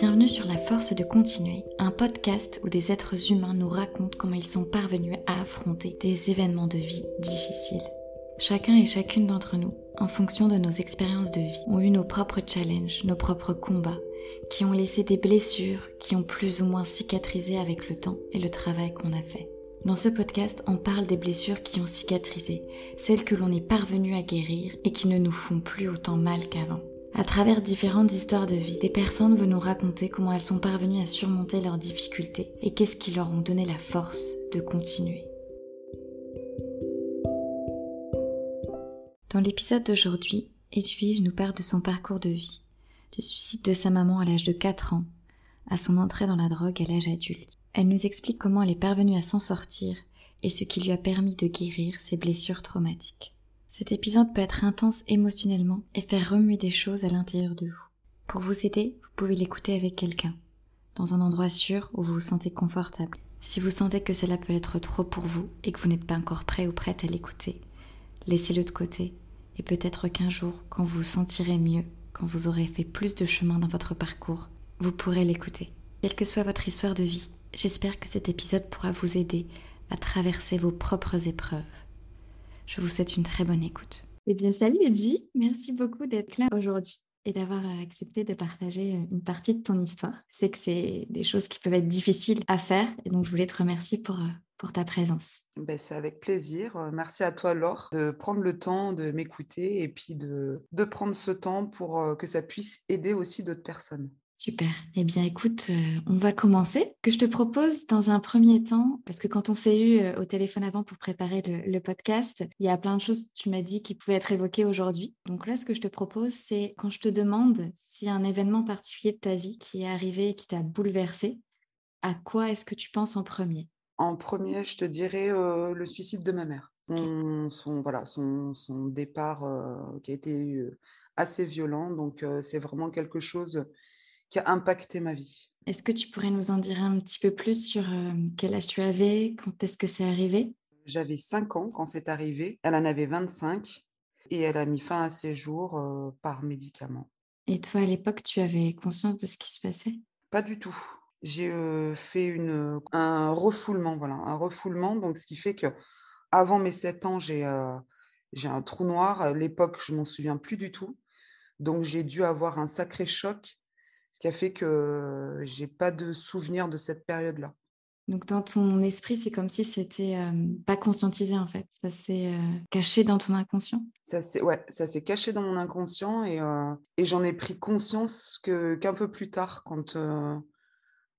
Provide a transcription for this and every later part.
Bienvenue sur La Force de Continuer, un podcast où des êtres humains nous racontent comment ils sont parvenus à affronter des événements de vie difficiles. Chacun et chacune d'entre nous, en fonction de nos expériences de vie, ont eu nos propres challenges, nos propres combats, qui ont laissé des blessures qui ont plus ou moins cicatrisé avec le temps et le travail qu'on a fait. Dans ce podcast, on parle des blessures qui ont cicatrisé, celles que l'on est parvenu à guérir et qui ne nous font plus autant mal qu'avant. À travers différentes histoires de vie, des personnes veulent nous raconter comment elles sont parvenues à surmonter leurs difficultés et qu'est-ce qui leur ont donné la force de continuer. Dans l'épisode d'aujourd'hui, Edwige nous parle de son parcours de vie, du suicide de sa maman à l'âge de 4 ans, à son entrée dans la drogue à l'âge adulte. Elle nous explique comment elle est parvenue à s'en sortir et ce qui lui a permis de guérir ses blessures traumatiques. Cet épisode peut être intense émotionnellement et faire remuer des choses à l'intérieur de vous. Pour vous aider, vous pouvez l'écouter avec quelqu'un, dans un endroit sûr où vous vous sentez confortable. Si vous sentez que cela peut être trop pour vous et que vous n'êtes pas encore prêt ou prête à l'écouter, laissez-le de côté et peut-être qu'un jour, quand vous vous sentirez mieux, quand vous aurez fait plus de chemin dans votre parcours, vous pourrez l'écouter. Quelle que soit votre histoire de vie, j'espère que cet épisode pourra vous aider à traverser vos propres épreuves. Je vous souhaite une très bonne écoute. Eh bien, salut Edgy, merci beaucoup d'être là aujourd'hui et d'avoir euh, accepté de partager euh, une partie de ton histoire. Je sais que c'est des choses qui peuvent être difficiles à faire et donc je voulais te remercier pour, euh, pour ta présence. Ben, c'est avec plaisir. Merci à toi, Laure, de prendre le temps de m'écouter et puis de, de prendre ce temps pour que ça puisse aider aussi d'autres personnes. Super. Eh bien, écoute, euh, on va commencer. Que je te propose dans un premier temps, parce que quand on s'est eu euh, au téléphone avant pour préparer le, podcast, il y a plein de choses, tu m'as dit, qui pouvaient être évoquées aujourd'hui. Donc là, ce que je te propose, c'est quand je te demande a un événement particulier de ta vie qui est arrivé et qui t'a bouleversé, à quoi est-ce que tu penses en premier? En premier, je te dirais euh, le suicide de ma mère. Son, voilà, son, son départ qui a été assez violent. Donc, c'est vraiment quelque chose qui a impacté ma vie. Est-ce que tu pourrais nous en dire un petit peu plus sur euh, quel âge tu avais, quand est-ce que c'est arrivé? J'avais 5 ans quand c'est arrivé, elle en avait 25 et elle a mis fin à ses jours euh, par médicament. Et toi, à l'époque, tu avais conscience de ce qui se passait? Pas du tout. J'ai euh, fait une, un refoulement, voilà, un refoulement, donc ce qui fait que avant mes 7 ans, j'ai j'ai un trou noir. À l'époque, je m'en souviens plus du tout. Donc j'ai dû avoir un sacré choc ce qui a fait que j'ai pas de souvenir de cette période-là. Donc dans ton esprit, c'est comme si c'était pas conscientisé en fait. Ça s'est caché dans ton inconscient? Ça s'est ouais, ça s'est caché dans mon inconscient et, et j'en ai pris conscience que qu'un peu plus tard, quand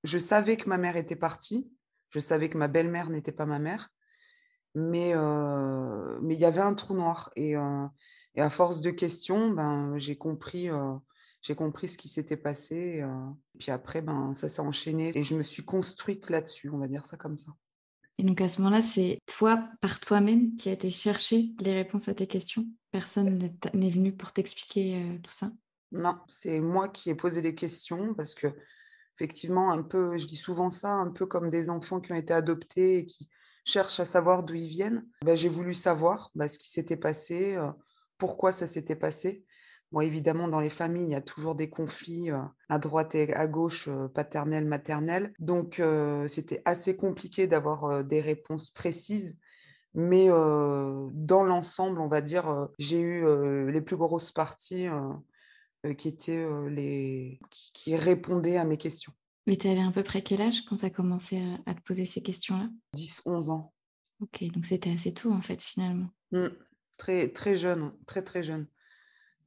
je savais que ma mère était partie, je savais que ma belle-mère n'était pas ma mère, mais mais il y avait un trou noir et, et à force de questions, ben j'ai compris j'ai compris ce qui s'était passé. puis après, ben, ça s'est enchaîné et je me suis construite là-dessus, on va dire ça comme ça. Et donc à ce moment-là, c'est toi, par toi-même, qui as été chercher les réponses à tes questions? Personne n'est venu pour t'expliquer tout ça? Non, c'est moi qui ai posé les questions parce que, effectivement, un peu, je dis souvent ça, un peu comme des enfants qui ont été adoptés et qui cherchent à savoir d'où ils viennent. Ben, j'ai voulu savoir bah, ce qui s'était passé, pourquoi ça s'était passé. Bon, évidemment, dans les familles, il y a toujours des conflits à droite et à gauche, paternels, maternels. Donc, c'était assez compliqué d'avoir des réponses précises. Mais dans l'ensemble, on va dire, j'ai eu les plus grosses parties qui étaient les qui, répondaient à mes questions. Mais tu avais à peu près quel âge quand tu as commencé à, te poser ces questions-là? 10, 11 ans. Ok, donc c'était assez tôt en fait finalement. Mmh. Très, très jeune, très très jeune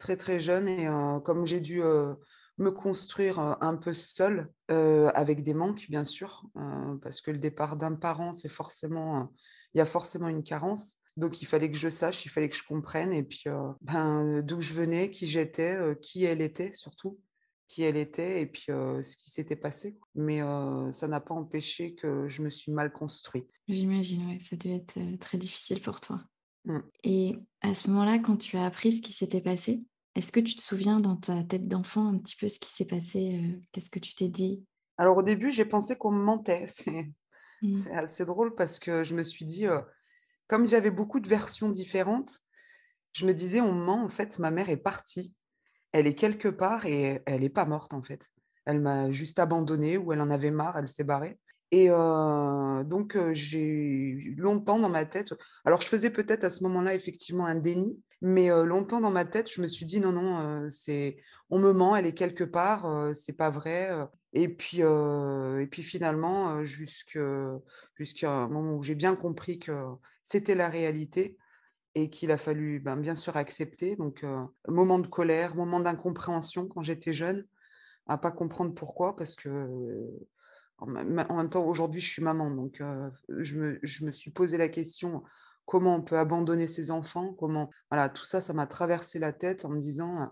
très très jeune et comme j'ai dû me construire un peu seule, avec des manques bien sûr, parce que le départ d'un parent, c'est forcément, il y a forcément une carence. Donc il fallait que je sache, il fallait que je comprenne et puis ben, d'où je venais, qui j'étais, qui elle était surtout, qui elle était et puis ce qui s'était passé. Mais ça n'a pas empêché que je me suis mal construite. J'imagine, ouais, ça devait être très difficile pour toi. Mmh. Et à ce moment-là, quand tu as appris ce qui s'était passé, est-ce que tu te souviens dans ta tête d'enfant un petit peu ce qui s'est passé Qu'est-ce que tu t'es dit? Alors au début, j'ai pensé qu'on me mentait. Mmh. C'est assez drôle parce que je me suis dit, comme j'avais beaucoup de versions différentes, je me disais, on ment, en fait, ma mère est partie. Elle est quelque part et elle n'est pas morte, en fait. Elle m'a juste abandonnée ou elle en avait marre, elle s'est barrée et donc j'ai eu longtemps dans ma tête alors je faisais peut-être à ce moment-là effectivement un déni, mais longtemps dans ma tête, je me suis dit: «Non, non, c'est on me ment, elle est quelque part, heu, c'est pas vrai», et puis, et puis finalement, jusqu'à un moment où j'ai bien compris que c'était la réalité et qu'il a fallu, ben, bien sûr accepter. Donc moment de colère, moment d'incompréhension quand j'étais jeune, à pas comprendre pourquoi parce que, en même temps, aujourd'hui, je suis maman, donc je me je me suis posé la question: «Comment on peut abandonner ses enfants? Comment?» voilà, tout ça, ça m'a traversé la tête en me disant, heu,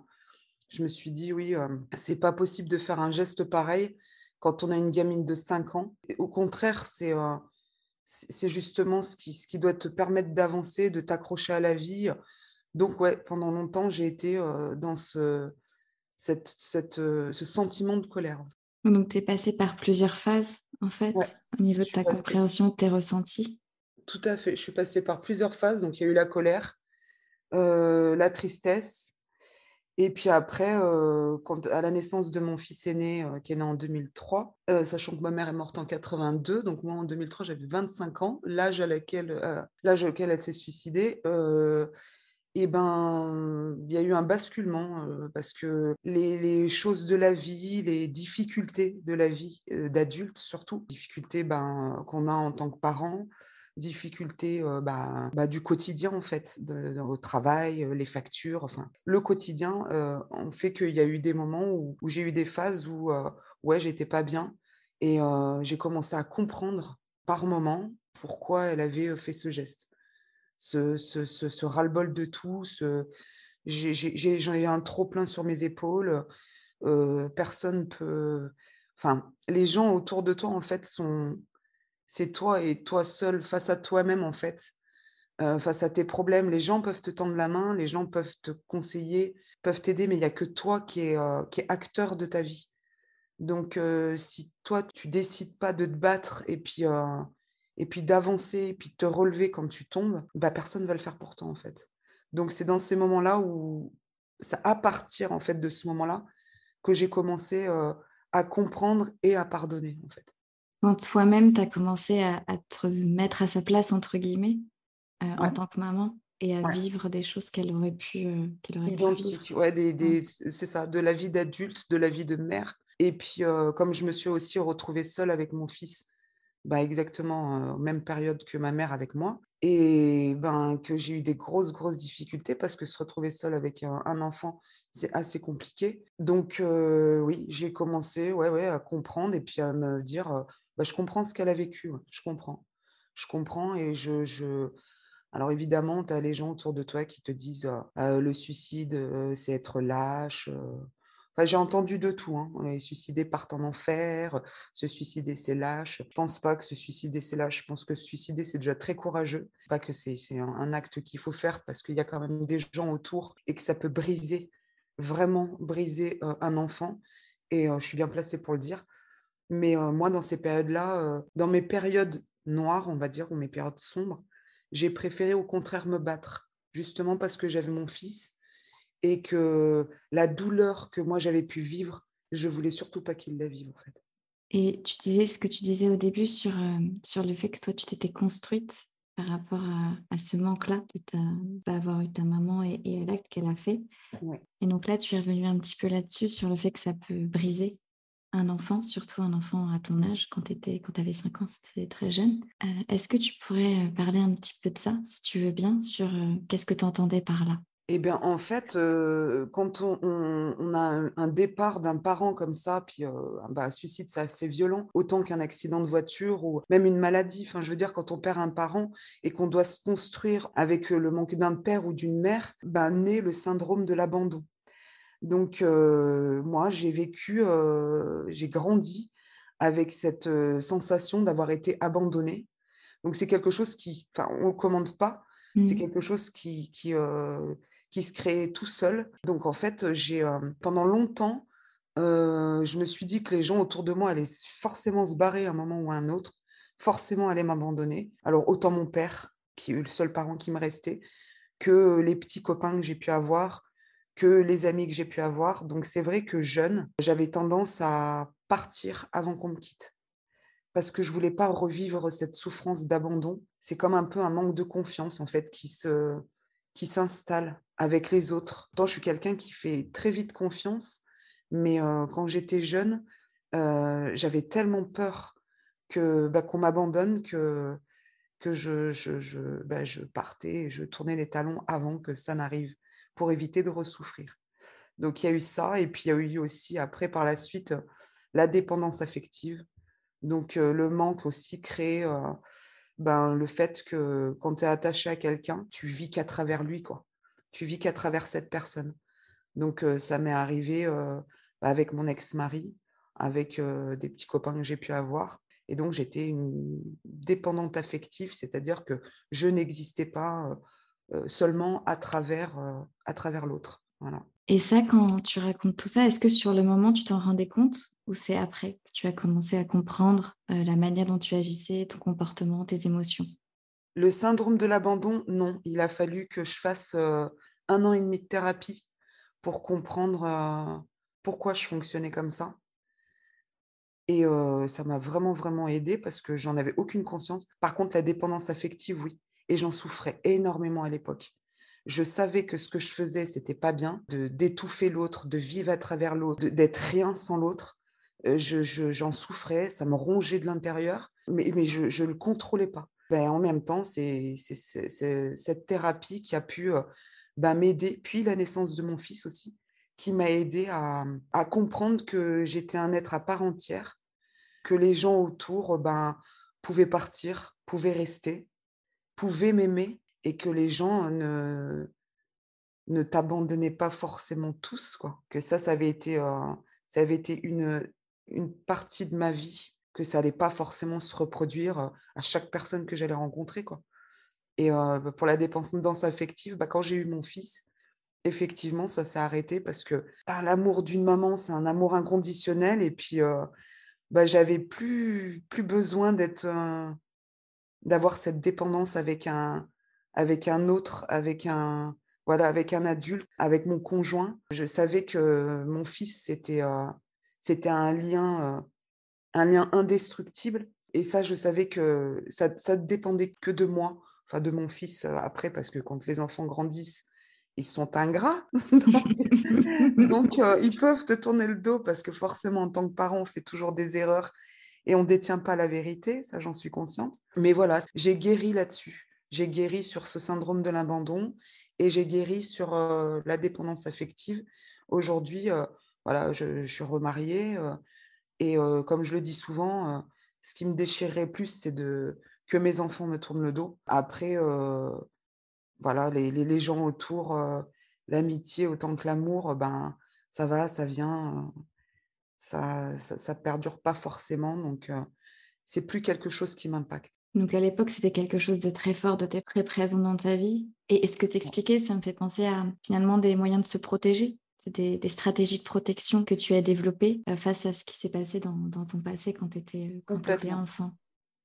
je me suis dit: «Oui, hem, c'est pas possible de faire un geste pareil quand on a une gamine de 5 ans». Et au contraire, c'est, heu, c'est c'est justement ce qui ce qui doit te permettre d'avancer, de t'accrocher à la vie, donc ouais, pendant longtemps, j'ai été, heu, dans ce cette cette, ce sentiment de colère. Donc tu es passée par plusieurs phases, en Ouais, fait, au niveau de ta compréhension de tes ressentis? Tout à fait, je suis passée par plusieurs phases, donc il y a eu la colère, heu, la tristesse et puis après, quand à la naissance de mon fils aîné, heu, qui est né en 2003, heu, sachant que ma mère est morte en 82, donc moi en 2003 j'avais 25 ans, l'âge à laquelle, l'âge auquel elle s'est suicidée, et ben, il y a eu un basculement, parce que les choses de la vie, les difficultés de la vie, d'adulte surtout, difficultés, ben, qu'on a en tant que parent, difficultés, bah bah, du quotidien en fait, au travail, les factures, enfin le quotidien, heu, ont fait qu'il y a eu des moments où j'ai eu des phases où, ouais, j'étais pas bien et j'ai commencé à comprendre par moments pourquoi elle avait, fait ce geste. Ce ce ce ras-le-bol de tout, ce j'en un trop plein sur mes épaules, personne peut enfin, les gens autour de toi, en fait, sont c'est toi et toi seul face à toi-même, en fait, heu, face à tes problèmes. Les gens peuvent te tendre la main, les gens peuvent te conseiller, peuvent t'aider, mais il y a que toi qui es, heu, qui est acteur de ta vie. Donc heu, si toi, tu décides pas de te battre et puis, d'avancer et puis de te relever quand tu tombes, bah, personne va le faire pour toi, en fait. Donc c'est dans ces moments-là où c'est à partir, en fait, de ce moment-là que j'ai commencé, à comprendre et à pardonner, en fait. Quand toi-même, tu as commencé à à te «mettre à sa place» entre guillemets, heu, en tant que maman et à ouais, vivre des choses qu'elle aurait pu, heu, qu'elle aurait pu vivre? ouais, des des c'est ça, de la vie d'adulte, de la vie de mère et puis, heu, comme je me suis aussi retrouvée seule avec mon fils Bah, exactement, même période que ma mère avec moi et ben, que j'ai eu des grosses, grosses difficultés parce que se retrouver seule avec un un enfant, c'est assez compliqué. Donc oui, j'ai commencé, ouais, ouais, à comprendre et puis à me dire, «Bah, je comprends ce qu'elle a vécu, je comprends. Je comprends» et je alors évidemment, tu as les gens autour de toi qui te disent, «Heu, le suicide, c'est être lâche», enfin, j'ai entendu de tout, hein. Les suicidés partent en enfer, se suicider, c'est lâche. Je pense pas que se suicider, c'est lâche. Je pense que se suicider, c'est déjà très courageux. Pas que c'est un acte qu'il faut faire parce qu'il y a quand même des gens autour et que ça peut briser, vraiment briser, un enfant et je suis bien placée pour le dire. Mais moi, dans ces périodes-là, dans mes périodes noires, on va dire, ou mes périodes sombres, j'ai préféré au contraire me battre. Justement parce que j'avais mon fils et que la douleur que moi j'avais pu vivre, je voulais surtout pas qu'il la vive, en fait. Et tu disais ce que tu disais au début sur, sur le fait que toi, tu t'étais construite par rapport à à ce manque-là de ta pas avoir eu ta maman et et à l'acte qu'elle a fait. Ouais. Et donc là, tu es revenue un petit peu là-dessus, sur le fait que ça peut briser un enfant, surtout un enfant à ton âge, quand tu avais 5 ans, c'était très jeune. Heu, est-ce que tu pourrais, heu, parler un petit peu de ça, si tu veux bien, sur, heu, qu'est-ce que tu entendais par là? Et bien, en fait, quand on on a un départ d'un parent comme ça, puis, bah, un suicide, c'est assez violent, autant qu'un accident de voiture ou même une maladie. Enfin, je veux dire, quand on perd un parent et qu'on doit se construire avec, le manque d'un père ou d'une mère, bah, naît le syndrome de l'abandon. Donc, heu, moi, j'ai vécu, heu, j'ai grandi avec cette, heu, sensation d'avoir été abandonnée. Donc c'est quelque chose qui enfin, on ne commande pas, c'est Mmh. quelque chose qui qui, se crée tout seul. Donc en fait, j'ai, pendant longtemps, je me suis dit que les gens autour de moi allaient forcément se barrer à un moment ou à un autre, forcément allaient m'abandonner. Alors autant mon père, qui est le seul parent qui me restait, que les petits copains que j'ai pu avoir, que les amis que j'ai pu avoir. Donc c'est vrai que jeune, j'avais tendance à partir avant qu'on me quitte parce que je voulais pas revivre cette souffrance d'abandon. C'est comme un peu un manque de confiance en fait qui se qui s'installe avec les autres. Tant je suis quelqu'un qui fait très vite confiance, mais euh, quand j'étais jeune, euh, j'avais tellement peur que bah, qu'on m'abandonne que que je, je, je, bah, je partais je tournais les talons avant que ça n'arrive pour éviter de ressouffrir. Donc il y a eu ça et puis il y a eu aussi après par la suite la dépendance affective donc le manque aussi crée ben, le fait que quand tu es attaché à quelqu'un, tu vis qu'à travers lui, quoi. Tu vis qu'à travers cette personne. Donc ça m'est arrivé avec mon ex-mari, avec des petits copains que j'ai pu avoir. Et donc j'étais une dépendante affective, c'est-à-dire que je n'existais pas seulement à travers, à travers l'autre. Voilà. Et ça, quand tu racontes tout ça, est-ce que sur le moment, tu t'en rendais compte ou c'est après que tu as commencé à comprendre euh, la manière dont tu agissais, ton comportement, tes émotions? Le syndrome de l'abandon, non. Il a fallu que je fasse euh, un an et demi de thérapie pour comprendre euh, pourquoi je fonctionnais comme ça. Et ça m'a vraiment, vraiment aidé parce que j'en avais aucune conscience. Par contre, la dépendance affective, oui. Et j'en souffrais énormément à l'époque. Je savais que ce que je faisais, c'était pas bien, de d'étouffer l'autre, de vivre à travers l'autre, d'être rien sans l'autre. Je, j'en souffrais, ça me rongeait de l'intérieur, mais, mais je ne le contrôlais pas. Ben, en même temps, c'est cette thérapie qui a pu ben, m'aider, puis la naissance de mon fils aussi, qui m'a aidé à, à, comprendre que j'étais un être à part entière, que les gens autour ben, pouvaient partir, pouvaient rester, pouvaient m'aimer, et que les gens ne, ne t'abandonnaient pas forcément tous, quoi. Que ça, ça avait été, ça avait été une, une partie de ma vie, que ça allait pas forcément se reproduire à chaque personne que j'allais rencontrer, quoi. Et bah, pour la dépendance affective, bah, quand j'ai eu mon fils, effectivement, ça s'est arrêté parce que bah, l'amour d'une maman, c'est un amour inconditionnel. Et puis, bah, j'avais plus, plus besoin d'être, d'avoir cette dépendance avec un, avec un autre, avec un, voilà, avec un adulte, avec mon conjoint. Je savais que mon fils, c'était euh, un lien, euh, un lien indestructible. Et ça, je savais que ça ne dépendait que de moi, enfin de mon fils euh, après, parce que quand les enfants grandissent, ils sont ingrats. donc, ils peuvent te tourner le dos parce que forcément, en tant que parent, on fait toujours des erreurs et on ne détient pas la vérité, ça j'en suis consciente. Mais voilà, j'ai guéri là-dessus j'ai guéri sur ce syndrome de l'abandon et j'ai guéri sur la dépendance affective. Aujourd'hui, voilà, je, suis remariée et comme je le dis souvent, ce qui me déchirerait plus, c'est de que mes enfants me tournent le dos. Après, voilà, les, les, gens autour, l'amitié autant que l'amour, ben ça va, ça vient, ça, ça, ça perdure pas forcément. Donc, c'est plus quelque chose qui m'impacte. Donc à l'époque, c'était quelque chose de très fort, de très présent dans ta vie. Et, ce que tu expliquais, ça me fait penser à finalement des moyens de se protéger? C'est des, stratégies de protection que tu as développées euh, face à ce qui s'est passé dans, ton passé quand tu étais, étais, enfant?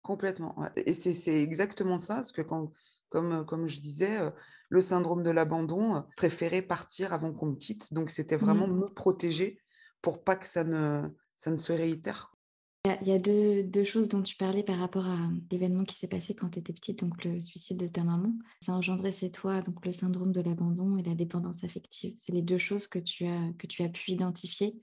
Complètement. Et c'est exactement ça, parce que quand, comme, comme je disais, euh, le syndrome de l'abandon, euh, préférait partir avant qu'on me quitte. Donc c'était vraiment mmh. me protéger pour pas que ça ne, ça ne se réitère. Il y a deux, choses dont tu parlais par rapport à l'événement qui s'est passé quand tu étais petite, donc le suicide de ta maman. Ça a engendré chez toi donc le syndrome de l'abandon et la dépendance affective. C'est les deux choses que tu as, que tu as pu identifier.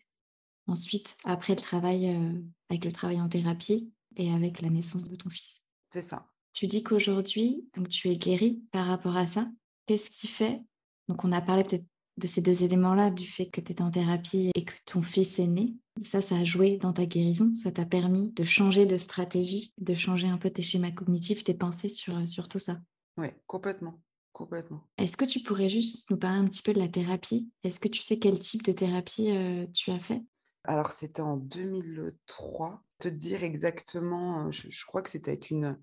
Ensuite, après le travail, euh, avec le travail en thérapie et avec la naissance de ton fils. C'est ça. Tu dis qu'aujourd'hui, donc tu es guérie par rapport à ça. Qu'est-ce qui fait Donc on a parlé peut-être de ces deux éléments-là, du fait que tu étais en thérapie et que ton fils est né. Ça, ça a joué dans ta guérison, ça t'a permis de changer de stratégie, de changer un peu tes schémas cognitifs, tes pensées sur, sur tout ça. Oui, complètement. Complètement. Est-ce que tu pourrais juste nous parler un petit peu de la thérapie? Est-ce que tu sais quel type de thérapie euh, tu as fait? Alors, c'était en 2003. Te dire exactement, euh, je, crois que c'était avec une,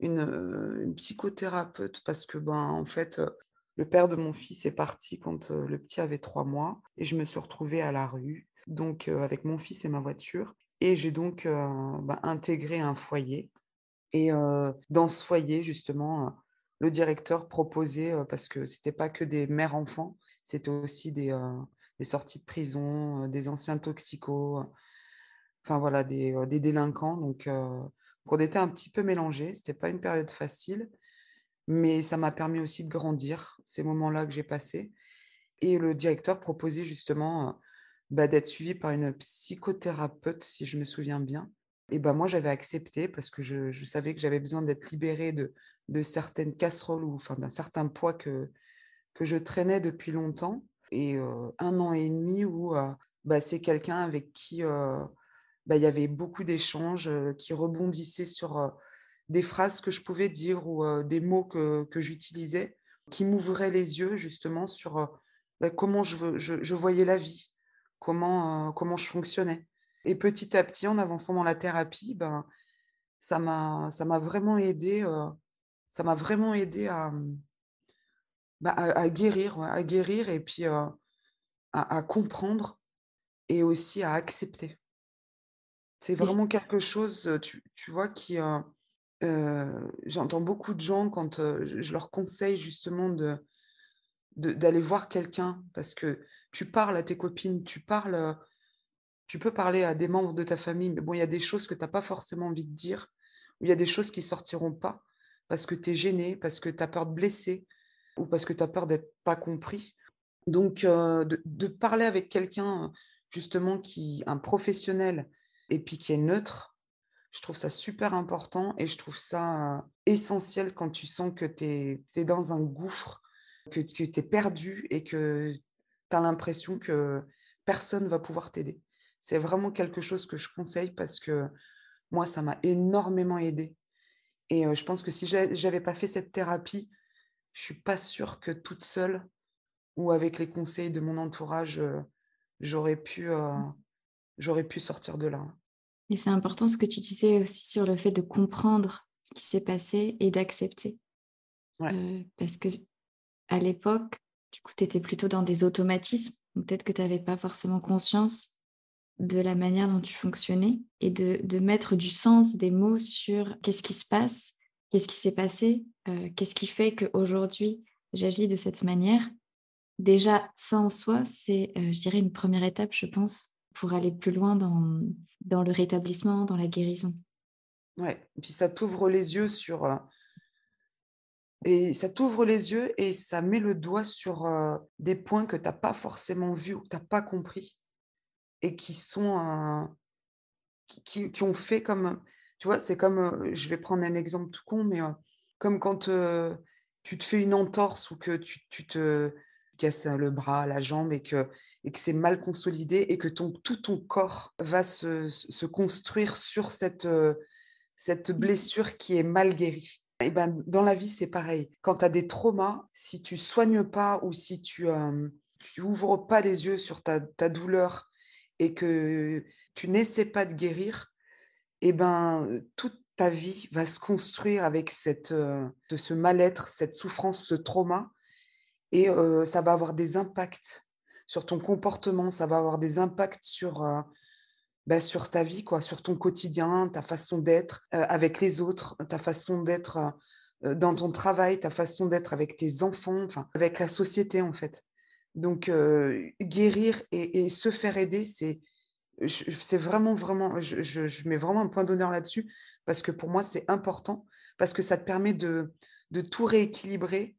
une, euh, une, psychothérapeute parce que, ben, en fait, le père de mon fils est parti quand le petit avait trois mois et je me suis retrouvée à la rue, donc avec mon fils et ma voiture. Et j'ai donc bah, intégré un foyer. Et dans ce foyer, justement, le directeur proposait, parce que ce n'était pas que des mères-enfants, c'était aussi des, sorties de prison, des anciens toxicos, enfin voilà, des, délinquants. Donc, on était un petit peu mélangés. C'était pas une période facile, mais ça m'a permis aussi de grandir, ces moments-là que j'ai passés. Et le directeur proposait justement bah, d'être suivi par une psychothérapeute, si je me souviens bien. Et ben moi, j'avais accepté parce que je, savais que j'avais besoin d'être libérée de, de certaines casseroles ou enfin, d'un certain poids que, que je traînais depuis longtemps. Et un an et demi où bah, c'est quelqu'un avec qui bah, il y avait beaucoup d'échanges qui rebondissaient sur des phrases que je pouvais dire ou des mots que, que j'utilisais qui m'ouvraient les yeux justement sur bah, comment je, je, je, voyais la vie, comment, comment je fonctionnais. Et petit à petit, en avançant dans la thérapie, ben, ça m'a vraiment aidé, ça m'a vraiment aidé à, bah, à, guérir, à guérir et puis à, à, comprendre et aussi à accepter. C'est vraiment quelque chose, tu, tu vois, qui... J'entends beaucoup de gens quand je leur conseille justement de d'aller voir quelqu'un parce que tu parles à tes copines, tu parles, tu peux parler à des membres de ta famille, mais bon, il y a des choses que tu n'as pas forcément envie de dire, ou il y a des choses qui sortiront pas parce que tu es gêné, parce que tu as peur de blesser, ou parce que tu as peur d'être pas compris. Donc, de, parler avec quelqu'un, justement, qui un professionnel, et puis qui est neutre, je trouve ça super important et je trouve ça essentiel quand tu sens que tu es, es, dans un gouffre, que, tu es perdu et que tu as l'impression que personne va pouvoir t'aider. C'est vraiment quelque chose que je conseille parce que moi, ça m'a énormément aidé. Et je pense que si j'avais pas fait cette thérapie, je suis pas sûre que toute seule ou avec les conseils de mon entourage, j'aurais pu, mmh. j'aurais pu sortir de là. Et c'est important ce que tu disais aussi sur le fait de comprendre ce qui s'est passé et d'accepter. parce que à l'époque, du coup, tu étais plutôt dans des automatismes. Peut-être que tu n'avais pas forcément conscience de la manière dont tu fonctionnais et de, de mettre du sens, des mots sur qu'est-ce qui se passe, qu'est-ce qui s'est passé, qu'est-ce qui fait qu'aujourd'hui j'agis de cette manière. Déjà, ça en soi, c'est, je dirais, une première étape, je pense, pour aller plus loin dans, dans le rétablissement, dans la guérison. Ouais, et puis ça t'ouvre les yeux sur. et ça t'ouvre les yeux et ça met le doigt sur des points que tu n'as pas forcément vus ou que tu n'as pas compris et qui sont. qui, qui, ont fait comme. Tu vois, c'est comme. je vais prendre un exemple tout con, mais comme quand tu te fais une entorse ou que tu, tu te casses le bras, la jambe et que et que c'est mal consolidé et que ton, tout ton corps va se, se construire sur cette, euh, cette mmh. blessure qui est mal guérie. Et ben, dans la vie, c'est pareil. Quand tu as des traumas, si tu soignes pas ou si tu tu ouvres pas les yeux sur ta, ta, douleur et que tu n'essaies pas de guérir, et ben, toute ta vie va se construire avec cette, euh, ce mal-être, cette souffrance, ce trauma, et euh, ça va avoir des impacts sur ton comportement, ça va avoir des impacts sur, euh, bah, sur ta vie, quoi, sur ton quotidien, ta façon d'être euh, avec les autres, ta façon d'être euh, dans ton travail, ta façon d'être avec tes enfants, avec la société en fait. Donc, guérir et, se faire aider, c'est vraiment, vraiment, je, mets vraiment un point d'honneur là-dessus parce que pour moi, c'est important parce que ça te permet de tout rééquilibrer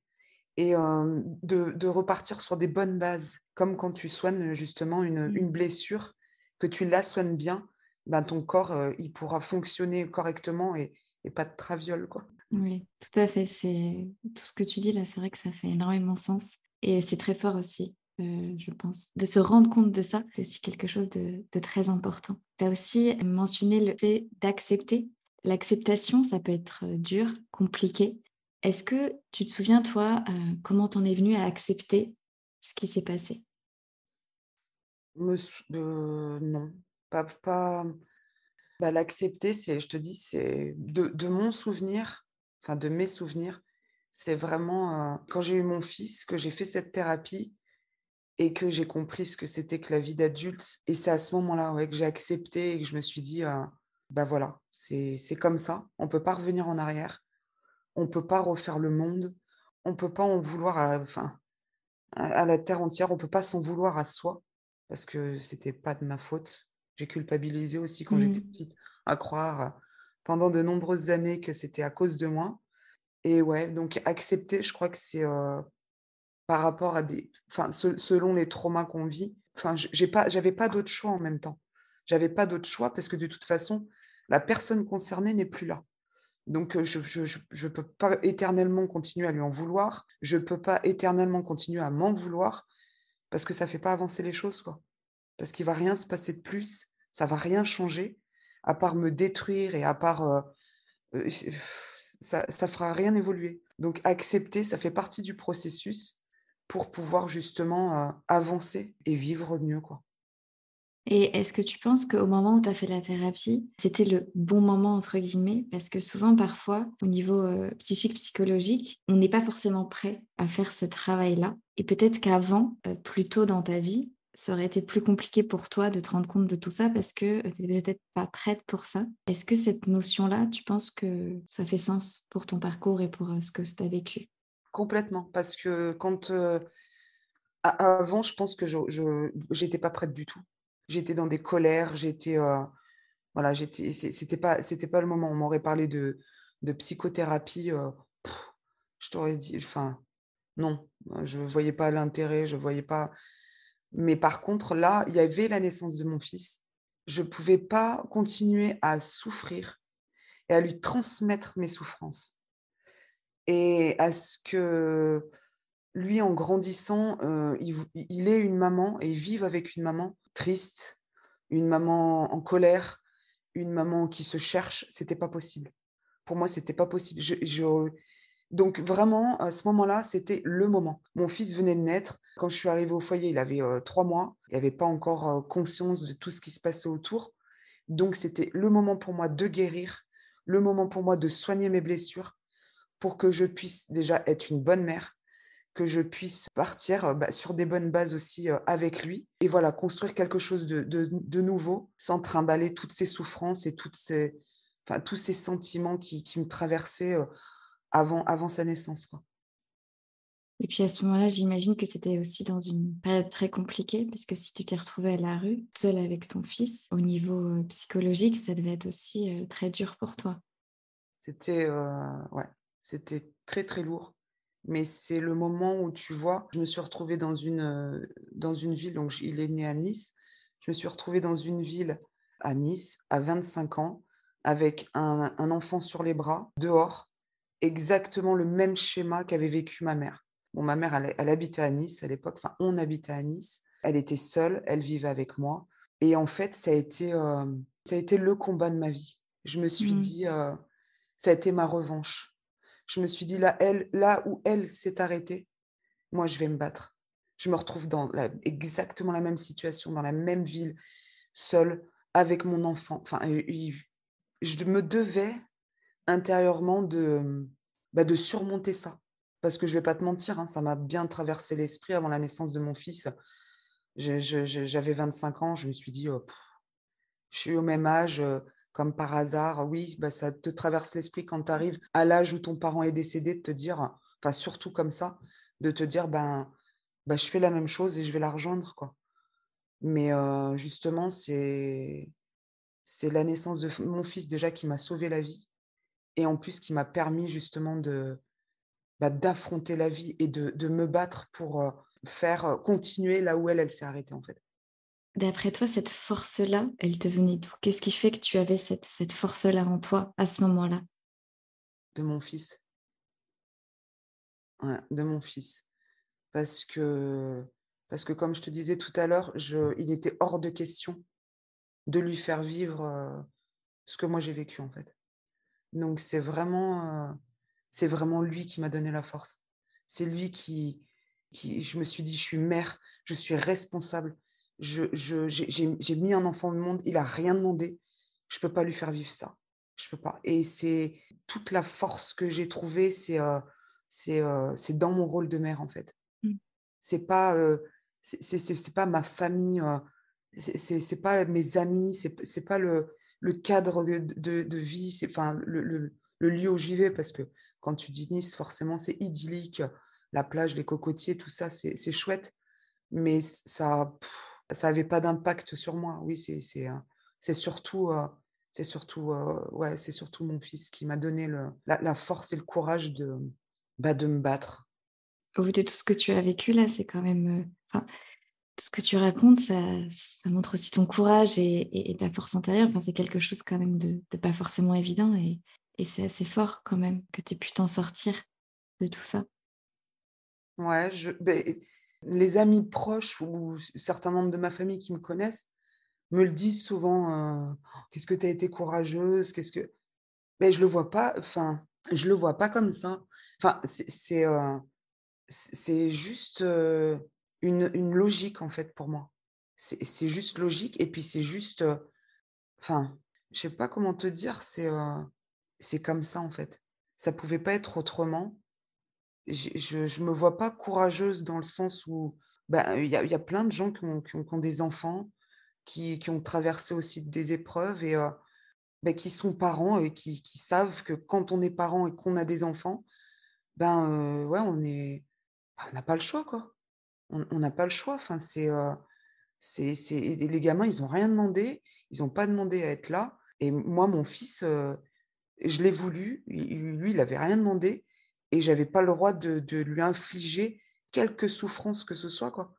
et de, de, repartir sur des bonnes bases comme quand tu soignes justement une, mmh. une blessure, que tu la soignes bien, ben ton corps, il pourra fonctionner correctement et, et, pas de traviole. Quoi. Oui, tout à fait. C'est tout ce que tu dis là, c'est vrai que ça fait énormément sens. Et c'est très fort aussi, je pense. De se rendre compte de ça, c'est aussi quelque chose de, de très important. Tu as aussi mentionné le fait d'accepter. L'acceptation, ça peut être dur, compliqué. Est-ce que tu te souviens, toi, comment t'en es venu à accepter ce qui s'est passé? Non, pas, pas... Bah, l'accepter, c'est, je te dis, c'est de, mon souvenir, enfin de mes souvenirs, c'est vraiment quand j'ai eu mon fils que j'ai fait cette thérapie et que j'ai compris ce que c'était que la vie d'adulte. Et c'est à ce moment-là que j'ai accepté et que je me suis dit, bah voilà, c'est comme ça, on ne peut pas revenir en arrière, on ne peut pas refaire le monde, on ne peut pas en vouloir, enfin, à la terre entière. On peut pas s'en vouloir à soi parce que c'était pas de ma faute. J'ai culpabilisé aussi quand j'étais Mmh. petite, à croire, pendant de nombreuses années que c'était à cause de moi et ouais, donc accepter, je crois que c'est, heu, par rapport à des enfin, se selon les traumas qu'on vit, enfin, j'ai pas j'avais pas d'autre choix en même temps. J'avais pas d'autre choix parce que de toute façon, la personne concernée n'est plus là. Donc, je je peux pas éternellement continuer à lui en vouloir. Je peux pas éternellement continuer à m'en vouloir parce que ça fait pas avancer les choses, quoi. Parce qu'il va rien se passer de plus, ça va rien changer à part me détruire et à part, ça ça fera rien évoluer. Donc accepter, ça fait partie du processus pour pouvoir justement, avancer et vivre mieux, quoi. Et est-ce que tu penses qu'au moment où tu as fait la thérapie, c'était le «bon moment» entre guillemets? Parce que souvent, parfois, au niveau, heu, psychique, psychologique, on n'est pas forcément prêt à faire ce travail-là et peut-être qu'avant, heu, plus tôt dans ta vie, ça aurait été plus compliqué pour toi de te rendre compte de tout ça parce que, heu, tu étais peut-être pas prête pour ça. Est-ce que cette notion-là, tu penses que ça fait sens pour ton parcours et pour, ce que tu as vécu? Complètement, parce que quand, avant, je pense que je j'étais pas prête du tout. J'étais dans des colères, j'étais, heu, voilà, j'étais c'était pas c'était pas le moment. On m'aurait parlé de de psychothérapie, heu, je t'aurais dit enfin, non, je voyais pas l'intérêt, je voyais pas mais par contre, là, il y avait la naissance de mon fils. Je pouvais pas continuer à souffrir et à lui transmettre mes souffrances et à ce que lui, en grandissant, heu, il il ait une maman et vive avec une maman triste, une maman en colère, une maman qui se cherche, c'était pas possible. Pour moi, c'était pas possible. Je donc vraiment, à ce moment-là, c'était le moment. Mon fils venait de naître. Quand je suis arrivée au foyer, il avait, heu, 3 mois. Il avait pas encore, heu, conscience de tout ce qui se passait autour. Donc c'était le moment pour moi de guérir, le moment pour moi de soigner mes blessures, pour que je puisse déjà être une bonne mère, que je puisse partir, heu, bah, sur des bonnes bases aussi, heu, avec lui et voilà, construire quelque chose de de de nouveau, sans trimballer toutes ces souffrances et toutes ces enfin, tous ces sentiments qui qui me traversaient, heu, avant avant sa naissance, quoi. Et puis à ce moment-là, j'imagine que tu étais aussi dans une période très compliquée parce que si tu t'es retrouvée à la rue, seule avec ton fils, au niveau, psychologique, ça devait être aussi, très dur pour toi. C'était, ouais, c'était très, très lourd, mais c'est le moment où tu vois, je me suis retrouvée dans une, dans une ville donc il est né à Nice. Je me suis retrouvée dans une ville à Nice, à 25 ans, avec un un enfant sur les bras, dehors, exactement le même schéma qu'avait vécu ma mère. Bon, ma mère, elle elle habitait à Nice à l'époque, enfin, on habitait à Nice. Elle était seule, elle vivait avec moi et en fait, ça a été, ça a été le combat de ma vie. Je me suis Mmh. dit, ça a été ma revanche. Je me suis dit: «Là, elle là où elle s'est arrêtée, moi, je vais me battre». Je me retrouve dans exactement la même situation, dans la même ville, seule, avec mon enfant. Enfin, je me devais intérieurement de, bah, de surmonter ça. Parce que je vais pas te mentir, hein, ça m'a bien traversé l'esprit avant la naissance de mon fils. J'avais 25 ans, je me suis dit: «Heu, je suis au même âge, heu, comme par hasard, oui, bah, ça te traverse l'esprit quand tu arrives à l'âge où ton parent est décédé de te dire enfin surtout comme ça, de te dire: «Ben bah, je fais la même chose et je vais la rejoindre, quoi». Mais justement, c'est la naissance de mon fils déjà qui m'a sauvé la vie et en plus qui m'a permis justement bah, d'affronter la vie et de me battre pour, faire, continuer là où elle, elle s'est arrêtée, en fait, D'après toi, cette force-là, elle te venait d'où? Qu'est-ce qui fait que tu avais cette cette force-là en toi, à ce moment-là? de mon fils. De mon fils. Parce que parce que comme je te disais tout à l'heure, il était hors de question de lui faire vivre, heu, ce que moi j'ai vécu, en fait. Donc c'est vraiment, heu, c'est vraiment lui qui m'a donné la force. C'est lui qui qui je me suis dit: «Je suis mère, je suis responsable, je je j'ai j'ai j'ai mis un enfant au monde, il a rien demandé, je peux pas lui faire vivre ça, je peux pas» et c'est toute la force que j'ai trouvée, c'est, heu, c'est dans mon rôle de mère, en fait. Mmh. C'est pas, c'est c'est pas ma famille, heu, c'est pas mes amis, c'est pas le le cadre de de de vie, c'est enfin le le le lieu où je vivais parce que quand tu dis Nice, forcément, c'est idyllique, la plage, les cocotiers, tout ça, c'est chouette. Mais ça ça avait pas d'impact sur moi. Oui, c'est surtout, c'est surtout, ouais, c'est surtout mon fils qui m'a donné le, la, force et le courage de, bah, de me battre. Au vu de tout ce que tu as vécu là, c'est quand même, enfin, tout ce que tu racontes, ça, ça montre aussi ton courage et, et, ta force intérieure. Enfin, c'est quelque chose quand même de, de pas forcément évident et, et c'est assez fort quand même que tu aies pu t'en sortir de tout ça. Ouais, je, ben, les amis proches ou certains membres de ma famille qui me connaissent me le disent souvent. Qu'est-ce que tu as été courageuse Qu'est-ce que Mais je le vois pas. Enfin, je le vois pas comme ça. Enfin, c'est c'est juste une, une, logique en fait pour moi. C'est juste logique et puis c'est juste. Enfin, je sais pas comment te dire. C'est c'est comme ça en fait. Ça pouvait pas être autrement je ne me vois pas courageuse dans le sens où bah, il y, a, plein de gens qui ont, qui ont, des enfants, qui, qui, ont traversé aussi des épreuves et bah, qui sont parents et qui, savent que quand on est parent et qu'on a des enfants, ben ouais, on est, bah, on n'a pas le choix quoi. On n'a pas le choix. Enfin, c'est, c'est, c'est, les gamins, ils n'ont rien demandé, ils n'ont pas demandé à être là. Et moi, mon fils, je l'ai voulu. Lui, il n'avait rien demandé et j'avais pas le droit de, lui infliger quelque souffrance que ce soit quoi.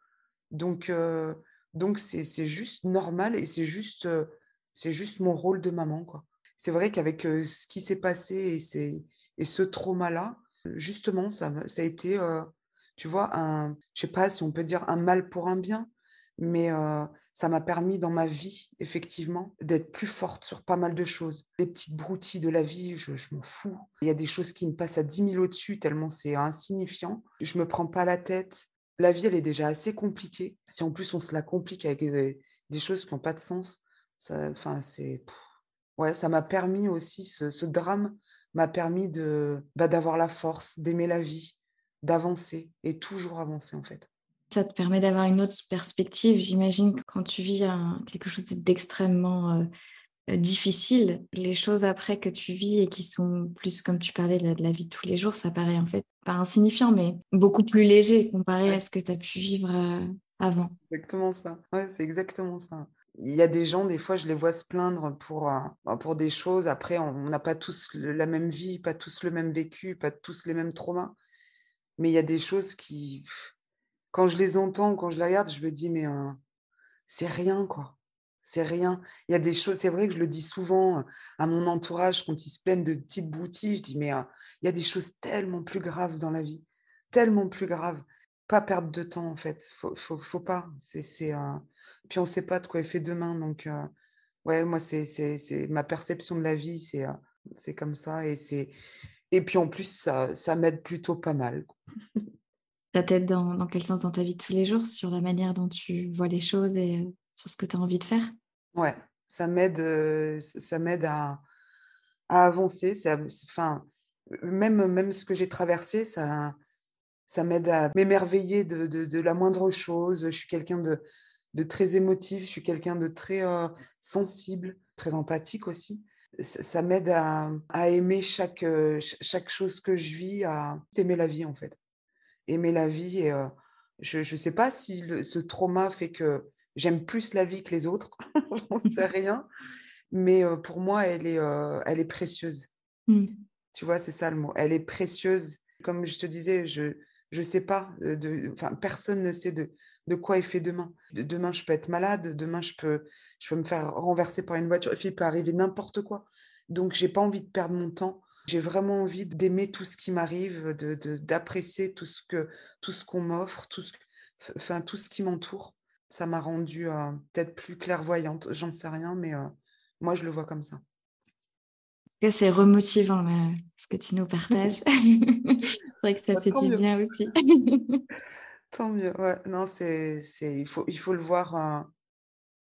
Donc euh, donc c'est juste normal et c'est juste euh, c'est juste mon rôle de maman quoi. C'est vrai qu'avec euh, ce qui s'est passé et, et ce trauma là, justement ça ça a été tu vois un je sais pas si on peut dire un mal pour un bien, mais ça m'a permis dans ma vie, effectivement, d'être plus forte sur pas mal de choses. Les petites broutilles de la vie, je, m'en fous. Il y a des choses qui me passent à 10 000 au-dessus, tellement c'est insignifiant. Je me prends pas la tête. La vie, elle est déjà assez compliquée. Si en plus on se la complique avec des, choses qui n'ont pas de sens, enfin, c'est. Ouais, ça m'a permis aussi, ce, drame m'a permis de bah, d'avoir la force, d'aimer la vie, d'avancer et toujours avancer en fait. Ça te permet d'avoir une autre perspective. J'imagine que quand tu vis quelque chose d'extrêmement euh, euh, difficile, les choses après que tu vis et qui sont plus, comme tu parlais, de la, vie de tous les jours, ça paraît en fait pas insignifiant, mais beaucoup plus léger comparé à ce que tu as pu vivre euh, avant. Exactement ça. Ouais, c'est exactement ça. Il y a des gens, des fois, je les vois se plaindre pour, bah, pour des choses. Après, on n'a pas tous la même vie, pas tous le même vécu, pas tous les mêmes traumas. Mais il y a des choses qui, quand je les entends, quand je les regarde, je me dis, mais c'est rien, quoi. C'est rien. Il y a des choses, c'est vrai que je le dis souvent à mon entourage quand ils se plaignent de petites broutilles, je dis, mais il y a des choses tellement plus graves dans la vie, tellement plus graves. Pas perdre de temps, en fait. Faut, faut, faut pas. Puis on ne sait pas de quoi est fait demain. Donc, ouais, moi, c'est, ma perception de la vie, c'est, comme ça. Et, puis en plus, ça m'aide plutôt pas mal. ta tête dans, dans, quel sens dans ta vie de tous les jours, sur la manière dont tu vois les choses et euh, sur ce que tu as envie de faire? Ouais, ça m'aide, euh, ça m'aide à, à, avancer. Enfin, même, même ce que j'ai traversé, ça, ça m'aide à m'émerveiller de, de, de, la moindre chose. Je suis quelqu'un de, de, très émotif, je suis quelqu'un de très euh, sensible, très empathique aussi. Ça, ça m'aide à, à, aimer chaque, chaque chose que je vis, à aimer la vie en fait aimer la vie. Et je ne sais pas si ce trauma fait que j'aime plus la vie que les autres, j'en sais rien. Mais pour moi, elle est, elle est précieuse. Mmh. Tu vois, c'est ça le mot. Elle est précieuse. Comme je te disais, je ne sais pas. De, personne ne sait de, de quoi est fait demain. Demain, je peux être malade. Demain, je peux, je peux me faire renverser par une voiture. Il peut arriver n'importe quoi. Donc, j'ai pas envie de perdre mon temps j'ai vraiment envie d'aimer tout ce qui m'arrive, d'apprécier de, tout ce que tout ce qu'on m'offre, tout ce, enfin, tout ce qui m'entoure. Ça m'a rendue euh, peut-être plus clairvoyante, j'en sais rien, mais euh, moi je le vois comme ça. C'est remotivant ce que tu nous partages. c'est vrai que ça bah, fait du bien aussi. tant mieux. Ouais. Non, c'est, il faut, il faut le voir. Euh,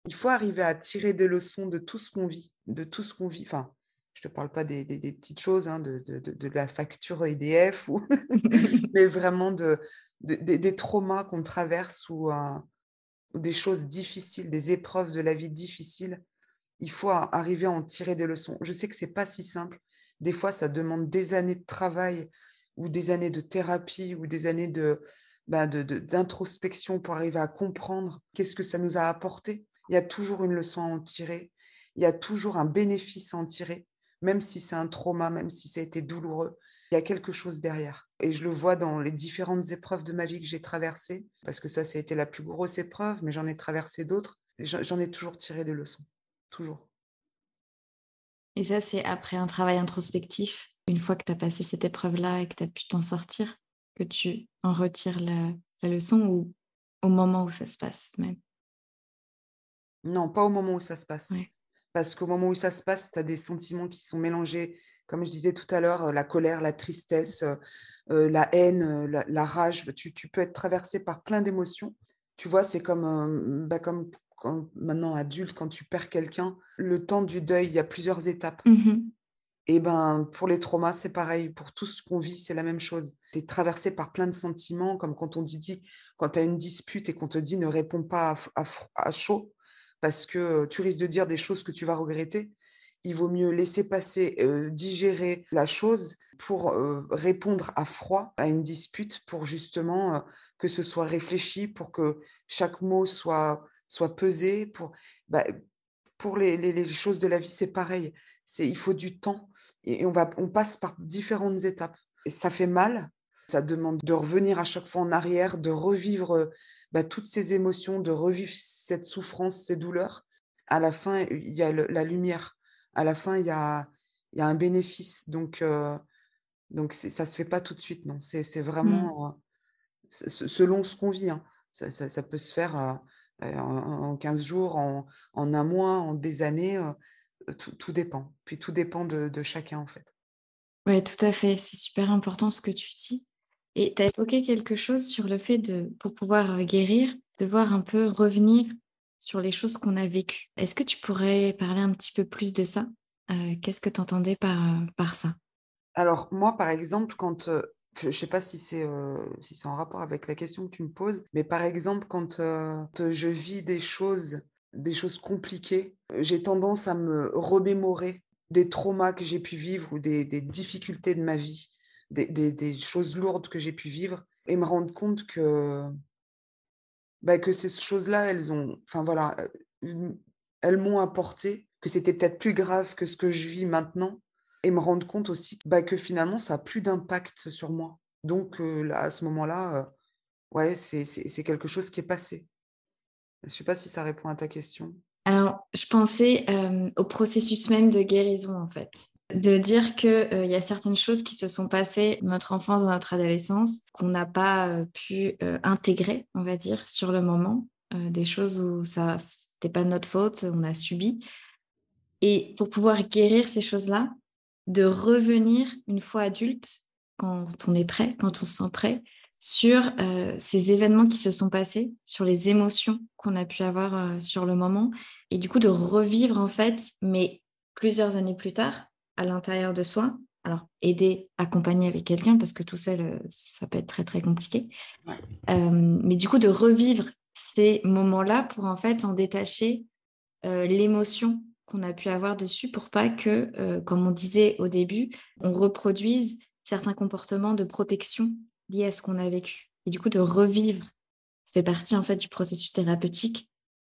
il faut arriver à tirer des leçons de tout ce qu'on vit, de tout ce qu'on vit. Enfin, je ne te parle pas des, petites choses, hein, de, de, la facture EDF, ou mais vraiment de, des traumas qu'on traverse ou, des choses difficiles, des épreuves de la vie difficiles. Il faut arriver à en tirer des leçons. Je sais que ce n'est pas si simple. Des fois, ça demande des années de travail ou des années de thérapie ou des années de, bah, d'introspection pour arriver à comprendre qu'est-ce que ça nous a apporté. Il y a toujours une leçon à en tirer, il y a toujours un bénéfice à en tirer, même si c'est un trauma, même si ça a été douloureux, il y a quelque chose derrière. Et je le vois dans les différentes épreuves de ma vie que j'ai traversées, parce que ça, ça a été la plus grosse épreuve, mais j'en ai traversé d'autres. J'en ai toujours tiré des leçons, toujours. Et ça, c'est après un travail introspectif, une fois que tu as passé cette épreuve-là et que tu as pu t'en sortir, que tu en retires la, leçon ou au moment où ça se passe même? Non, pas au moment où ça se passe. Parce qu'au moment où ça se passe, tu as des sentiments qui sont mélangés, comme je disais tout à l'heure, la colère, la tristesse, euh, la haine, la, rage. Tu, peux être traversé par plein d'émotions. Tu vois, c'est comme, bah, comme maintenant adulte, quand tu perds quelqu'un, le temps du deuil, il y a plusieurs étapes. Mmh et ben pour les traumas, c'est pareil. Pour tout ce qu'on vit, c'est la même chose. Tu es traversé par plein de sentiments, comme quand on dit, quand tu as une dispute et qu'on te dit ne réponds pas à, chaud, parce que tu risques de dire des choses que tu vas regretter. Il vaut mieux laisser passer, digérer la chose pour répondre à froid à une dispute, pour justement que ce soit réfléchi, pour que chaque mot soit pesé. Pour, bah, les, choses de la vie, c'est pareil. Il faut du temps et on, on passe par différentes étapes. Et ça fait mal. Ça demande de revenir à chaque fois en arrière, de revivre bah, toutes ces émotions, de revivre cette souffrance, ces douleurs. À la fin, il y a la lumière. À la fin, il y a, il y a un bénéfice. Donc, euh, donc ça ne se fait pas tout de suite. Non, c'est, mmh. vraiment euh, selon ce qu'on vit. Hein. Ça, ça, ça, peut se faire euh, euh, en, 15 jours, en, un mois, en des années, tout, dépend. Puis tout dépend de, chacun en fait. Oui, tout à fait. C'est super important ce que tu dis. Et tu as évoqué quelque chose sur le fait de, pour pouvoir euh, guérir, devoir un peu revenir sur les choses qu'on a vécues. Est-ce que tu pourrais parler un petit peu plus de ça? Qu'est-ce que tu entendais par, par ça? Alors, moi, par exemple, quand je ne sais pas si c'est si c'est en rapport avec la question que tu me poses, mais par exemple, quand je vis des choses, des choses compliquées, j'ai tendance à me remémorer des traumas que j'ai pu vivre ou des, des difficultés de ma vie, des, choses lourdes que j'ai pu vivre, et me rendre compte que, bah, que ces choses-là, elles ont, enfin voilà, elles m'ont apporté, que c'était peut-être plus grave que ce que je vis maintenant, et me rendre compte aussi bah, que finalement, ça a plus d'impact sur moi. Donc là, à ce moment-là, ouais, c'est quelque chose qui est passé. Je ne sais pas si ça répond à ta question. Alors, je pensais au processus même de guérison, en fait. De dire qu'il y a certaines choses qui se sont passées notre enfance, dans notre adolescence, qu'on n'a pas pu intégrer, on va dire, sur le moment. des choses où ça n'était pas notre faute, on a subi. Et pour pouvoir guérir ces choses-là, de revenir une fois adulte, quand on est prêt, quand on se sent prêt, sur euh, ces événements qui se sont passés, sur les émotions qu'on a pu avoir euh, sur le moment, et du coup de revivre en fait, mais plusieurs années plus tard, à l'intérieur de soi. Alors, aider, accompagner avec quelqu'un, parce que tout seul, euh, ça peut être très très compliqué. mais du coup, de revivre ces moments-là pour en fait en détacher l'émotion qu'on a pu avoir dessus pour pas que, euh, comme on disait au début, on reproduise certains comportements de protection liés à ce qu'on a vécu. Et du coup, de revivre, ça fait partie en fait du processus thérapeutique,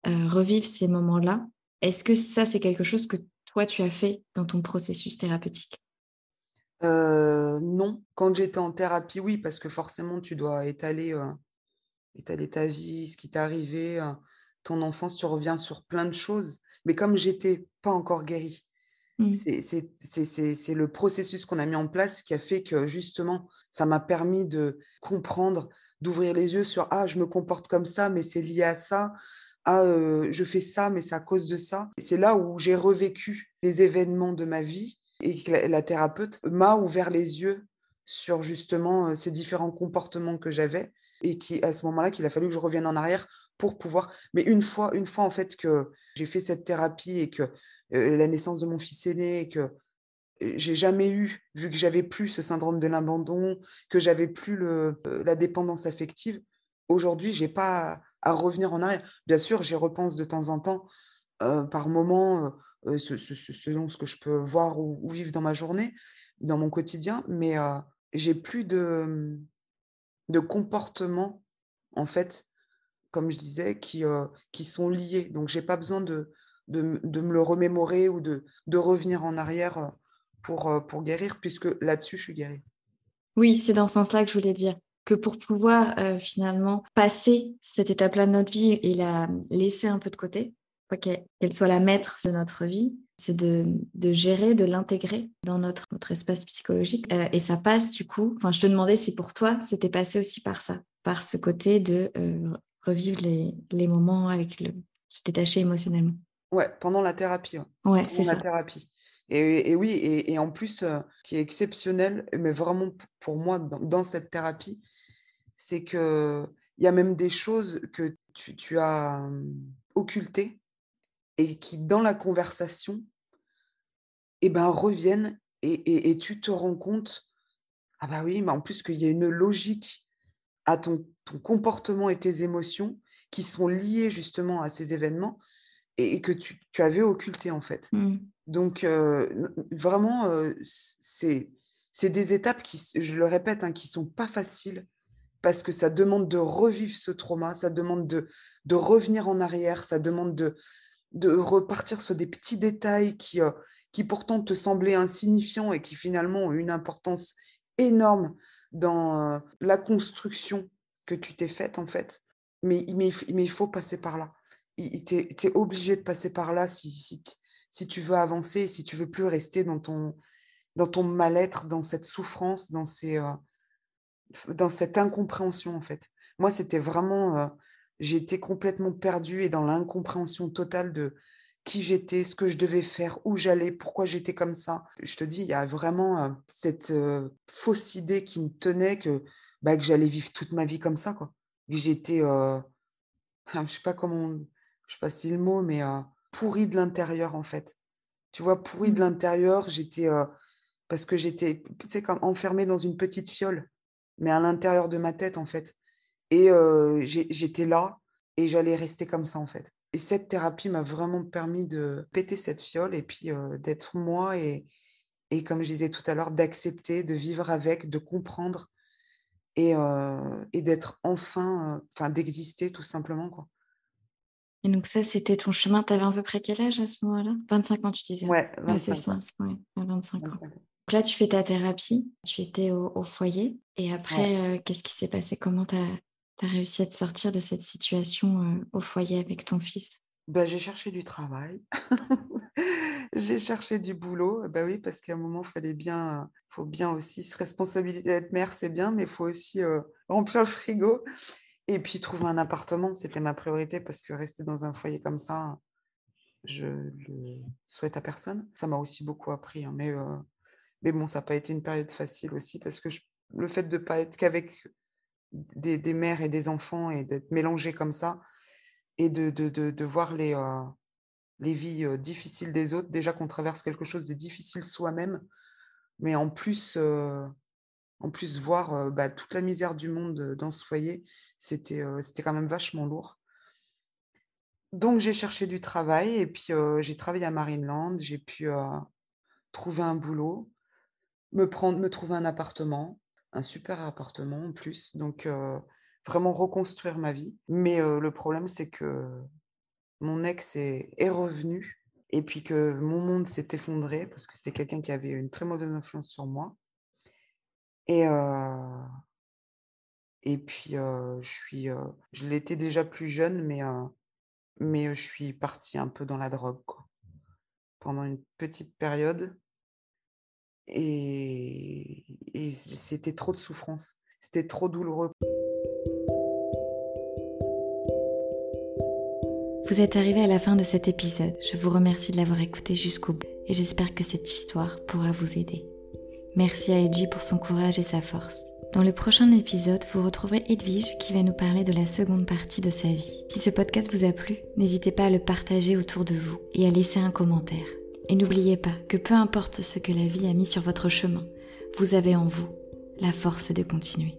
euh, revivre ces moments-là. Est-ce que ça, c'est quelque chose que toi, tu as fait dans ton processus thérapeutique? Euh, Non. Quand j'étais en thérapie, oui, parce que forcément, tu dois étaler, étaler ta vie, ce qui t'est arrivé, ton enfance, tu reviens sur plein de choses. Mais comme j'étais pas encore guérie, mmh. c'est le processus qu'on a mis en place qui a fait que justement, ça m'a permis de comprendre, d'ouvrir les yeux sur ah, je me comporte comme ça, mais c'est lié à ça. Ah, je fais ça, mais c'est à cause de ça. C'est là où j'ai revécu les événements de ma vie et que la, thérapeute m'a ouvert les yeux sur justement ces différents comportements que j'avais et qui à ce moment-là qu'il a fallu que je revienne en arrière pour pouvoir. Mais une fois, une fois en fait que j'ai fait cette thérapie et que la naissance de mon fils aîné et que j'ai jamais eu, vu que j'avais plus ce syndrome de l'abandon, que j'avais plus le, la dépendance affective, aujourd'hui, j'ai pas à, revenir en arrière. Bien sûr, j'y repense de temps en temps, par moment, selon ce que je peux voir ou, vivre dans ma journée, dans mon quotidien, mais j'ai plus de, de comportements, en fait, comme je disais, qui, qui sont liés. Donc, j'ai pas besoin de, de, me le remémorer ou de, de revenir en arrière pour, pour guérir, puisque là-dessus, je suis guérie. Oui, c'est dans ce sens-là que je voulais dire que pour pouvoir finalement passer cette étape-là de notre vie et la laisser un peu de côté, qu'elle soit la maître de notre vie, c'est de, gérer, de l'intégrer dans notre, notre espace psychologique. et ça passe du coup, enfin je te demandais si pour toi c'était passé aussi par ça, par ce côté de revivre les, moments avec le se détacher émotionnellement. Ouais, pendant la thérapie. Ouais, c'est ça. La thérapie. Et, oui, et, en plus, qui est exceptionnel, mais vraiment pour moi, dans, cette thérapie, c'est qu'il y a même des choses que tu, as occultées et qui, dans la conversation, eh ben, reviennent et, tu te rends compte, ah bah oui, mais en plus qu'il y a une logique à ton, ton comportement et tes émotions qui sont liées justement à ces événements et, que tu, avais occulté en fait. Mmh. Donc vraiment, c'est des étapes qui, je le répète, hein, qui sont pas faciles parce que ça demande de revivre ce trauma, ça demande de, de revenir en arrière, ça demande de, de repartir sur des petits détails qui, qui pourtant te semblaient insignifiants et qui finalement ont une importance énorme dans la construction que tu t'es faite en fait. Mais, mais, mais il faut passer par là tu es, obligé de passer par là si, si, si, tu veux avancer, si tu veux plus rester dans ton, dans ton mal-être, dans cette souffrance, dans, ces, euh, dans cette incompréhension en fait. Moi, c'était vraiment, euh, j'étais complètement perdue et dans l'incompréhension totale de qui j'étais, ce que je devais faire, où j'allais, pourquoi j'étais comme ça. Je te dis, il y a vraiment euh, cette fausse idée qui me tenait que, bah, que j'allais vivre toute ma vie comme ça. Quoi. J'étais, je sais pas comment je sais pas si le mot, mais pourri de l'intérieur en fait. Tu vois, pourri de mmh. l'intérieur, j'étais parce que j'étais, tu sais, comme enfermée dans une petite fiole, mais à l'intérieur de ma tête en fait. Et j'étais là et j'allais rester comme ça en fait. Et cette thérapie m'a vraiment permis de péter cette fiole et puis d'être moi et, et comme je disais tout à l'heure, d'accepter, de vivre avec, de comprendre et, et d'être enfin, enfin d'exister tout simplement quoi. Et donc ça, c'était ton chemin. Tu avais à peu près quel âge à ce moment-là? 25 ans, tu disais? Ouais, 25 ça. Ouais, 25, ans. Donc là, tu fais ta thérapie, tu étais au, foyer. Et après, euh, qu'est-ce qui s'est passé? Comment tu as, réussi à te sortir de cette situation euh, au foyer avec ton fils? Bah, J'ai cherché du travail. j'ai cherché du boulot. Bah oui, parce qu'à un moment, il fallait bien, faut bien aussi se responsabiliser d'être mère, c'est bien, mais il faut aussi euh, remplir le frigo. Et puis trouver un appartement, c'était ma priorité parce que rester dans un foyer comme ça, je le souhaite à personne. Ça m'a aussi beaucoup appris, hein, mais, euh, mais bon, ça n'a pas été une période facile aussi parce que le fait de ne pas être qu'avec des, mères et des enfants et d'être mélangé comme ça et de, de, de, voir les, euh, les vies euh, difficiles des autres, déjà qu'on traverse quelque chose de difficile soi-même, mais en plus, en plus voir bah, toute la misère du monde dans ce foyer, c'était c'était quand même vachement lourd. Donc j'ai cherché du travail et puis j'ai travaillé à Marineland, j'ai pu trouver un boulot, me prendre, me trouver un appartement, un super appartement en plus, donc vraiment reconstruire ma vie. Mais le problème c'est que mon ex est, revenu et puis que mon monde s'est effondré parce que c'était quelqu'un qui avait une très mauvaise influence sur moi. Et, et puis, je suis, je l'étais déjà plus jeune, mais, mais je suis partie un peu dans la drogue, pendant une petite période. Et, c'était trop de souffrance. C'était trop douloureux. Vous êtes arrivé à la fin de cet épisode. Je vous remercie de l'avoir écouté jusqu'au bout et j'espère que cette histoire pourra vous aider. Merci à Edgy pour son courage et sa force. Dans le prochain épisode, vous retrouverez Edwige qui va nous parler de la seconde partie de sa vie. Si ce podcast vous a plu, n'hésitez pas à le partager autour de vous et à laisser un commentaire. Et n'oubliez pas que peu importe ce que la vie a mis sur votre chemin, vous avez en vous la force de continuer.